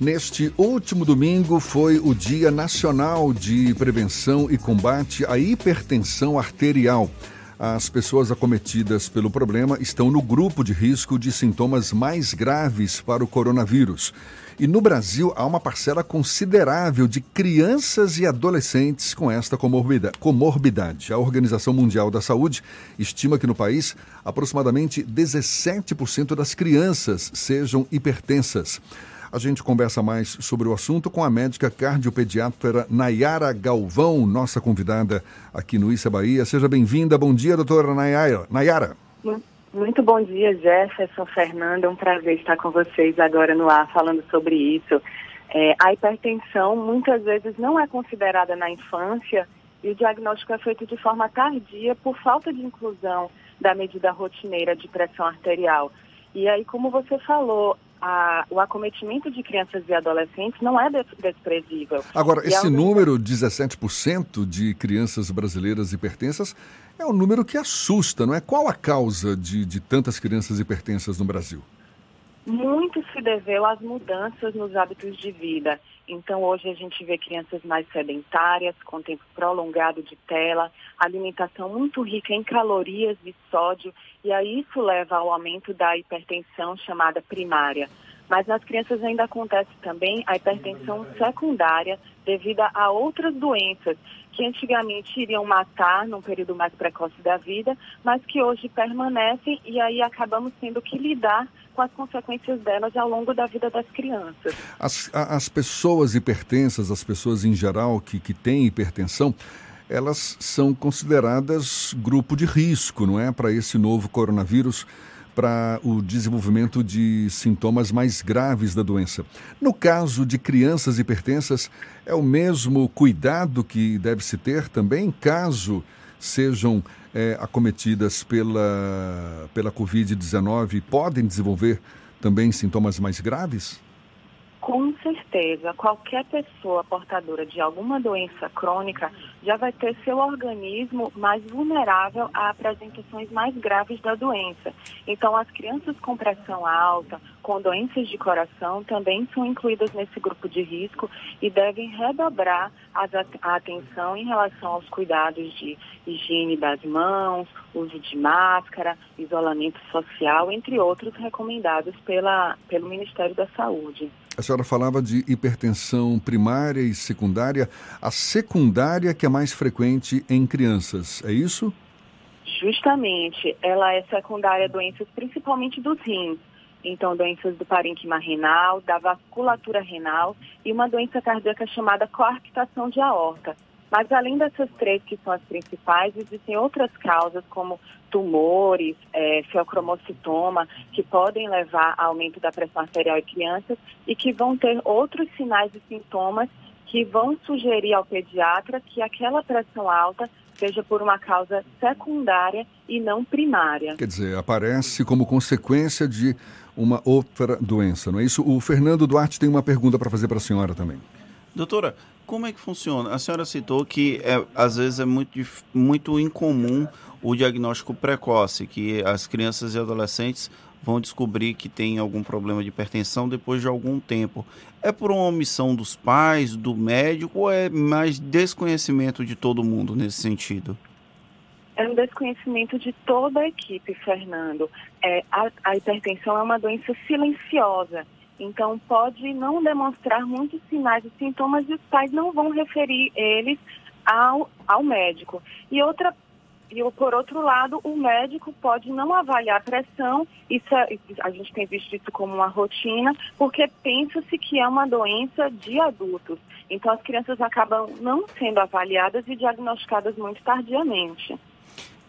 Neste último domingo foi o Dia Nacional de Prevenção e Combate à Hipertensão Arterial. As pessoas acometidas pelo problema estão no grupo de risco de sintomas mais graves para o coronavírus. E no Brasil há uma parcela considerável de crianças e adolescentes com esta comorbidade. A Organização Mundial da Saúde estima que no país aproximadamente 17% das crianças sejam hipertensas. A gente conversa mais sobre o assunto com a médica cardiopediatra Nayara Galvão, nossa convidada aqui no Issa Bahia. Seja bem-vinda. Bom dia, doutora Nayara. Nayara. Muito bom dia, Jefferson, Fernanda. É um prazer estar com vocês agora no ar falando sobre isso. É, a hipertensão muitas vezes não é considerada na infância e o diagnóstico é feito de forma tardia por falta de inclusão da medida rotineira de pressão arterial. E aí, como você falou, a, o acometimento de crianças e adolescentes não é desprezível. Agora, esse é número, 17% de crianças brasileiras hipertensas, é um número que assusta, não é? Qual a causa de, de tantas crianças hipertensas no Brasil? Muito se deveu às mudanças nos hábitos de vida. Então, hoje a gente vê crianças mais sedentárias, com tempo prolongado de tela, alimentação muito rica em calorias e sódio, e aí isso leva ao aumento da hipertensão chamada primária. Mas nas crianças ainda acontece também a hipertensão secundária devido a outras doenças que antigamente iriam matar num período mais precoce da vida, mas que hoje permanecem e aí acabamos tendo que lidar com as consequências delas ao longo da vida das crianças. As, as pessoas hipertensas, as pessoas em geral que, que têm hipertensão, elas são consideradas grupo de risco, não é? Para esse novo coronavírus, para o desenvolvimento de sintomas mais graves da doença. No caso de crianças hipertensas, é o mesmo cuidado que deve se ter também, caso sejam é, acometidas pela, pela Covid-19 podem desenvolver também sintomas mais graves? Com certeza, qualquer pessoa portadora de alguma doença crônica já vai ter seu organismo mais vulnerável a apresentações mais graves da doença. Então, as crianças com pressão alta, com doenças de coração, também são incluídas nesse grupo de risco e devem redobrar a atenção em relação aos cuidados de higiene das mãos, uso de máscara, isolamento social, entre outros recomendados pela, pelo Ministério da Saúde. A senhora falava de hipertensão primária e secundária. A secundária que é mais frequente em crianças, é isso? Justamente. Ela é secundária a doenças principalmente dos rins. Então, doenças do parênquima renal, da vasculatura renal e uma doença cardíaca chamada coarctação de aorta. Mas além dessas três que são as principais, existem outras causas como tumores, é, feocromocitoma, que podem levar a aumento da pressão arterial em crianças e que vão ter outros sinais e sintomas que vão sugerir ao pediatra que aquela pressão alta seja por uma causa secundária e não primária. Quer dizer, aparece como consequência de uma outra doença, não é isso? O Fernando Duarte tem uma pergunta para fazer para a senhora também. Doutora, como é que funciona? A senhora citou que é, às vezes é muito, muito incomum o diagnóstico precoce, que as crianças e adolescentes vão descobrir que tem algum problema de hipertensão depois de algum tempo. É por uma omissão dos pais, do médico, ou é mais desconhecimento de todo mundo nesse sentido? É um desconhecimento de toda a equipe, Fernando. É, a, a hipertensão é uma doença silenciosa então, pode não demonstrar muitos sinais e sintomas e os pais não vão referir eles ao, ao médico. E outra e por outro lado, o médico pode não avaliar a pressão, isso é, a gente tem visto isso como uma rotina, porque pensa-se que é uma doença de adultos. Então as crianças acabam não sendo avaliadas e diagnosticadas muito tardiamente.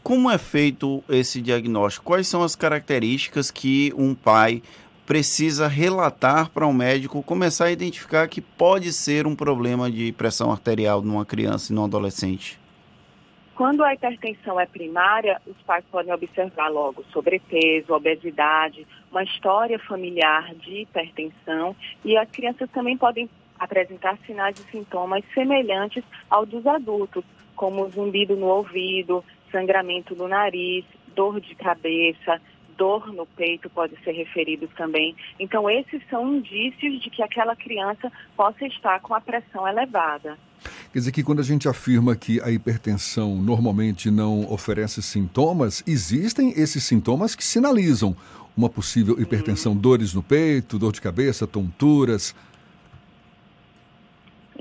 Como é feito esse diagnóstico? Quais são as características que um pai precisa relatar para um médico, começar a identificar que pode ser um problema de pressão arterial numa criança e num adolescente? Quando a hipertensão é primária, os pais podem observar logo sobrepeso, obesidade, uma história familiar de hipertensão e as crianças também podem apresentar sinais e sintomas semelhantes ao dos adultos, como zumbido no ouvido, sangramento no nariz, dor de cabeça, dor no peito pode ser referido também. Então, esses são indícios de que aquela criança possa estar com a pressão elevada. Quer dizer que quando a gente afirma que a hipertensão normalmente não oferece sintomas, existem esses sintomas que sinalizam uma possível hipertensão, dores no peito, dor de cabeça, tonturas,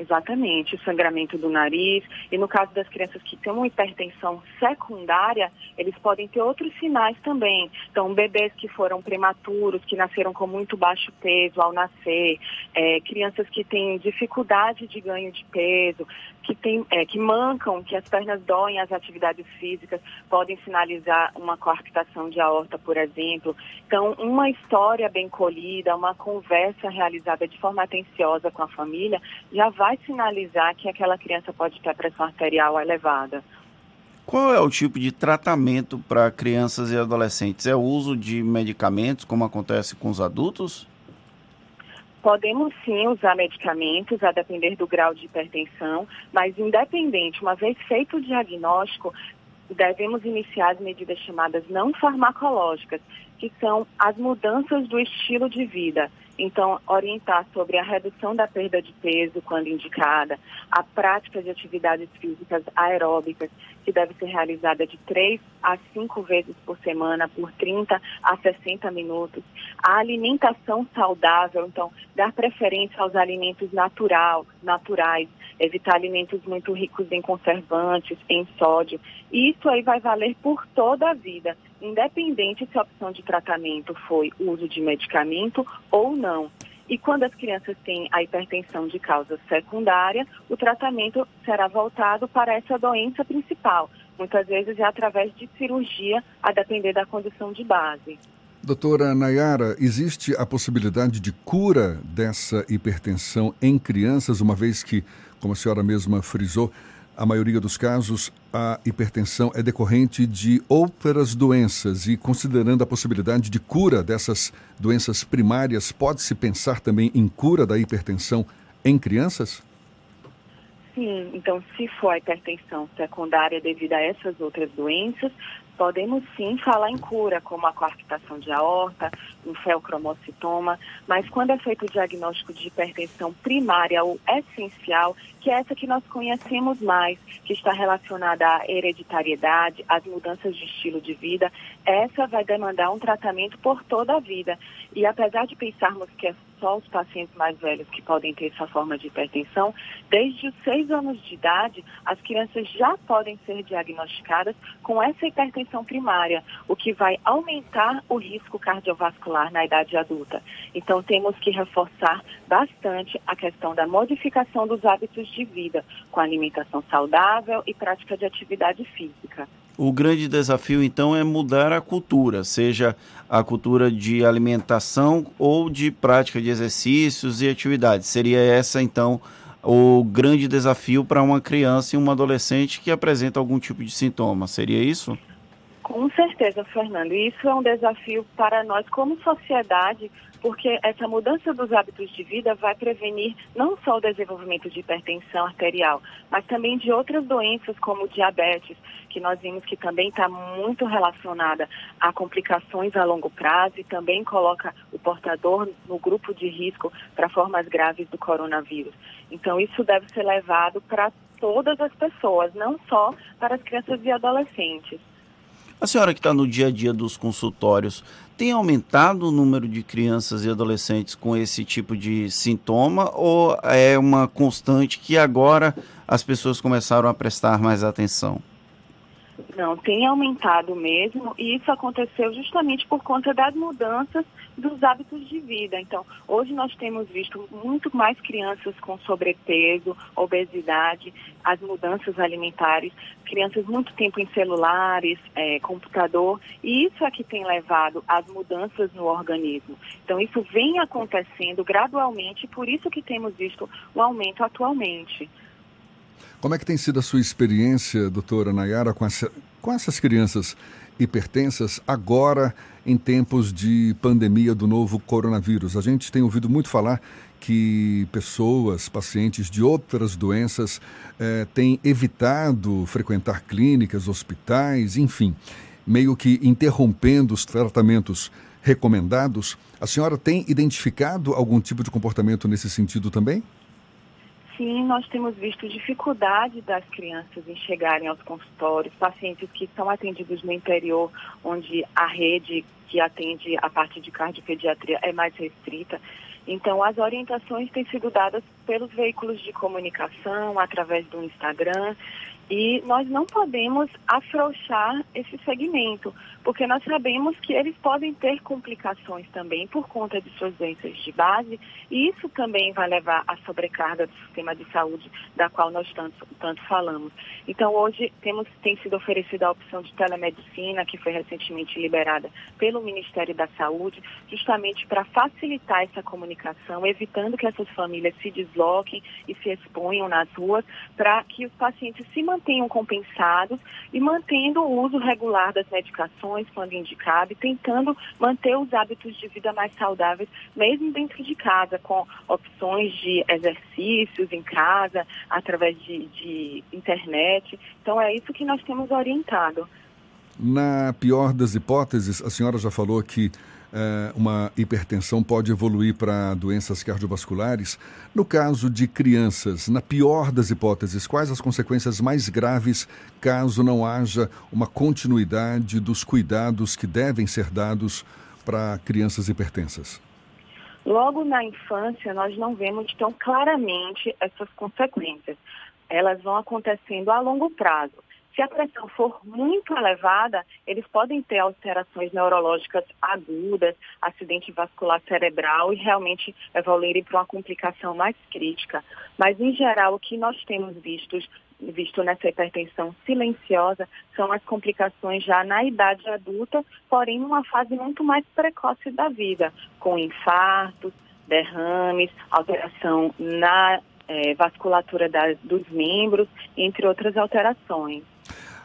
Exatamente, o sangramento do nariz. E no caso das crianças que têm uma hipertensão secundária, eles podem ter outros sinais também. Então, bebês que foram prematuros, que nasceram com muito baixo peso ao nascer, é, crianças que têm dificuldade de ganho de peso, que, tem, é, que mancam, que as pernas doem as atividades físicas, podem sinalizar uma coarctação de aorta, por exemplo. Então, uma história bem colhida, uma conversa realizada de forma atenciosa com a família, já vai sinalizar que aquela criança pode ter pressão arterial elevada. Qual é o tipo de tratamento para crianças e adolescentes? É o uso de medicamentos, como acontece com os adultos? Podemos sim usar medicamentos, a depender do grau de hipertensão, mas independente, uma vez feito o diagnóstico, devemos iniciar as medidas chamadas não farmacológicas, que são as mudanças do estilo de vida. Então, orientar sobre a redução da perda de peso quando indicada, a prática de atividades físicas aeróbicas, que deve ser realizada de 3 a 5 vezes por semana, por 30 a 60 minutos. A alimentação saudável, então, dar preferência aos alimentos natural, naturais, evitar alimentos muito ricos em conservantes, em sódio. E isso aí vai valer por toda a vida independente se a opção de tratamento foi uso de medicamento ou não. E quando as crianças têm a hipertensão de causa secundária, o tratamento será voltado para essa doença principal. Muitas vezes é através de cirurgia, a depender da condição de base. Doutora Nayara, existe a possibilidade de cura dessa hipertensão em crianças, uma vez que, como a senhora mesma frisou, a maioria dos casos, a hipertensão é decorrente de outras doenças e, considerando a possibilidade de cura dessas doenças primárias, pode-se pensar também em cura da hipertensão em crianças? Sim, então se for a hipertensão secundária devido a essas outras doenças, podemos sim falar em cura, como a coarctação de aorta, um feocromocitoma, mas quando é feito o diagnóstico de hipertensão primária ou essencial, que é essa que nós conhecemos mais, que está relacionada à hereditariedade, às mudanças de estilo de vida, essa vai demandar um tratamento por toda a vida. E apesar de pensarmos que é só os pacientes mais velhos que podem ter essa forma de hipertensão, desde os seis anos de idade, as crianças já podem ser diagnosticadas com essa hipertensão primária, o que vai aumentar o risco cardiovascular na idade adulta. Então, temos que reforçar bastante a questão da modificação dos hábitos de vida, com alimentação saudável e prática de atividade física. O grande desafio, então, é mudar a cultura, seja a cultura de alimentação ou de prática de exercícios e atividades. Seria essa, então, o grande desafio para uma criança e uma adolescente que apresenta algum tipo de sintoma. Seria isso? Com certeza, Fernando. Isso é um desafio para nós como sociedade, porque essa mudança dos hábitos de vida vai prevenir não só o desenvolvimento de hipertensão arterial, mas também de outras doenças como diabetes, que nós vimos que também está muito relacionada a complicações a longo prazo e também coloca o portador no grupo de risco para formas graves do coronavírus. Então, isso deve ser levado para todas as pessoas, não só para as crianças e adolescentes. A senhora que está no dia a dia dos consultórios, tem aumentado o número de crianças e adolescentes com esse tipo de sintoma ou é uma constante que agora as pessoas começaram a prestar mais atenção? Não, tem aumentado mesmo e isso aconteceu justamente por conta das mudanças dos hábitos de vida. Então, hoje nós temos visto muito mais crianças com sobrepeso, obesidade, as mudanças alimentares, crianças muito tempo em celulares, é, computador, e isso é que tem levado às mudanças no organismo. Então, isso vem acontecendo gradualmente, por isso que temos visto um aumento atualmente. Como é que tem sido a sua experiência, doutora Nayara, com, essa, com essas crianças hipertensas agora em tempos de pandemia do novo coronavírus? A gente tem ouvido muito falar que pessoas, pacientes de outras doenças, eh, têm evitado frequentar clínicas, hospitais, enfim. meio que interrompendo os tratamentos recomendados. A senhora tem identificado algum tipo de comportamento nesse sentido também? Sim, nós temos visto dificuldade das crianças em chegarem aos consultórios, pacientes que são atendidos no interior, onde a rede que atende a parte de cardiopediatria é mais restrita. Então, as orientações têm sido dadas pelos veículos de comunicação, através do Instagram, e nós não podemos afrouxar esse segmento, porque nós sabemos que eles podem ter complicações também por conta de suas doenças de base, e isso também vai levar à sobrecarga do sistema de saúde, da qual nós tanto, tanto falamos. Então, hoje temos, tem sido oferecida a opção de telemedicina, que foi recentemente liberada pelo Ministério da Saúde, justamente para facilitar essa comunicação, evitando que essas famílias se desloquem e se exponham nas ruas, para que os pacientes se mantenham compensados e mantendo o uso regular das medicações quando indicado e tentando manter os hábitos de vida mais saudáveis, mesmo dentro de casa, com opções de exercícios em casa, através de, de internet. Então é isso que nós temos orientado. Na pior das hipóteses, a senhora já falou que uma hipertensão pode evoluir para doenças cardiovasculares. No caso de crianças, na pior das hipóteses, quais as consequências mais graves caso não haja uma continuidade dos cuidados que devem ser dados para crianças hipertensas? Logo na infância, nós não vemos tão claramente essas consequências. Elas vão acontecendo a longo prazo. Se a pressão for muito elevada, eles podem ter alterações neurológicas agudas, acidente vascular cerebral e realmente evoluírem para uma complicação mais crítica. Mas, em geral, o que nós temos visto, visto nessa hipertensão silenciosa são as complicações já na idade adulta, porém numa fase muito mais precoce da vida, com infartos, derrames, alteração na é, vasculatura da, dos membros, entre outras alterações.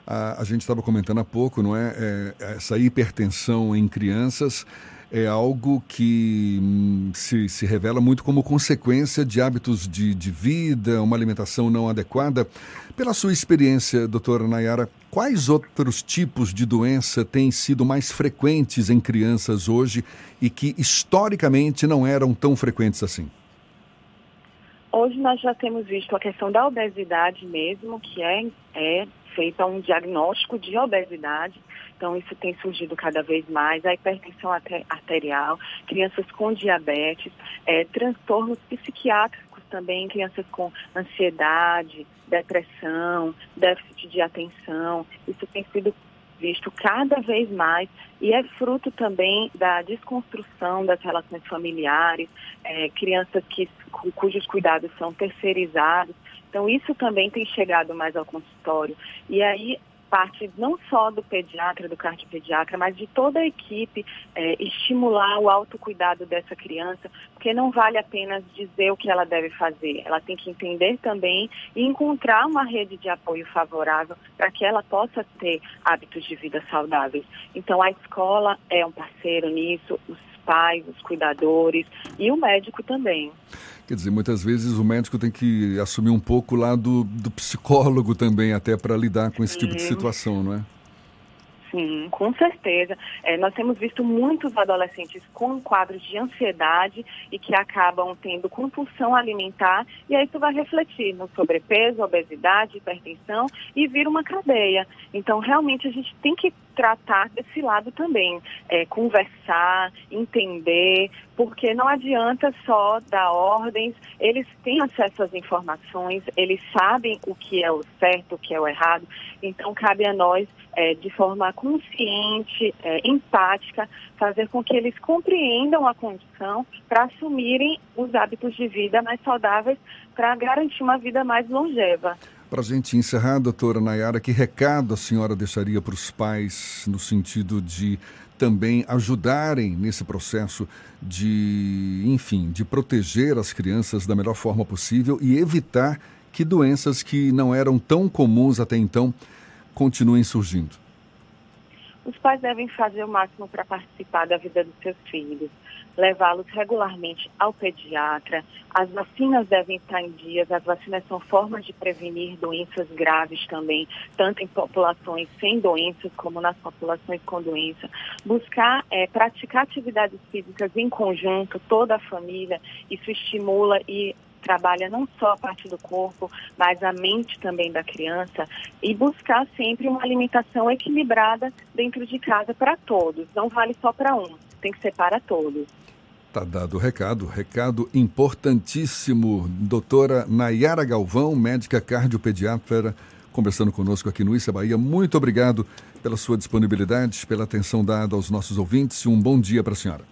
A, a gente estava comentando há pouco, não é? é? Essa hipertensão em crianças é algo que hum, se, se revela muito como consequência de hábitos de, de vida, uma alimentação não adequada. Pela sua experiência, doutora Nayara, quais outros tipos de doença têm sido mais frequentes em crianças hoje e que historicamente não eram tão frequentes assim? Hoje nós já temos visto a questão da obesidade mesmo, que é, é feita um diagnóstico de obesidade. Então, isso tem surgido cada vez mais. A hipertensão arterial, crianças com diabetes, é, transtornos psiquiátricos também, crianças com ansiedade, depressão, déficit de atenção. Isso tem sido visto cada vez mais e é fruto também da desconstrução das relações familiares, é, crianças que, cujos cuidados são terceirizados. Então, isso também tem chegado mais ao consultório. E aí, parte não só do pediatra, do cardiopediatra, mas de toda a equipe é, estimular o autocuidado dessa criança, porque não vale apenas dizer o que ela deve fazer, ela tem que entender também e encontrar uma rede de apoio favorável para que ela possa ter hábitos de vida saudáveis. Então a escola é um parceiro nisso, pais, os cuidadores e o médico também. Quer dizer, muitas vezes o médico tem que assumir um pouco lá do, do psicólogo também, até para lidar com esse Sim. tipo de situação, não é? Sim, com certeza. É, nós temos visto muitos adolescentes com quadros de ansiedade e que acabam tendo compulsão alimentar, e aí isso vai refletir no sobrepeso, obesidade, hipertensão e vira uma cadeia. Então, realmente, a gente tem que tratar desse lado também, é, conversar, entender, porque não adianta só dar ordens, eles têm acesso às informações, eles sabem o que é o certo, o que é o errado, então cabe a nós, é, de forma consciente, é, empática, fazer com que eles compreendam a condição para assumirem os hábitos de vida mais saudáveis para garantir uma vida mais longeva. Para a gente encerrar, doutora Nayara, que recado a senhora deixaria para os pais no sentido de também ajudarem nesse processo de, enfim, de proteger as crianças da melhor forma possível e evitar que doenças que não eram tão comuns até então continuem surgindo? Os pais devem fazer o máximo para participar da vida dos seus filhos, levá-los regularmente ao pediatra. As vacinas devem estar em dias, as vacinas são formas de prevenir doenças graves também, tanto em populações sem doenças como nas populações com doença. Buscar é, praticar atividades físicas em conjunto, toda a família, isso estimula e trabalha não só a parte do corpo, mas a mente também da criança e buscar sempre uma alimentação equilibrada dentro de casa para todos. Não vale só para um, tem que ser para todos. Tá dado o recado, recado importantíssimo. Doutora Nayara Galvão, médica cardiopediatra, conversando conosco aqui no Issa Bahia. Muito obrigado pela sua disponibilidade, pela atenção dada aos nossos ouvintes um bom dia para a senhora.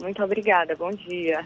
Muito obrigada, bom dia.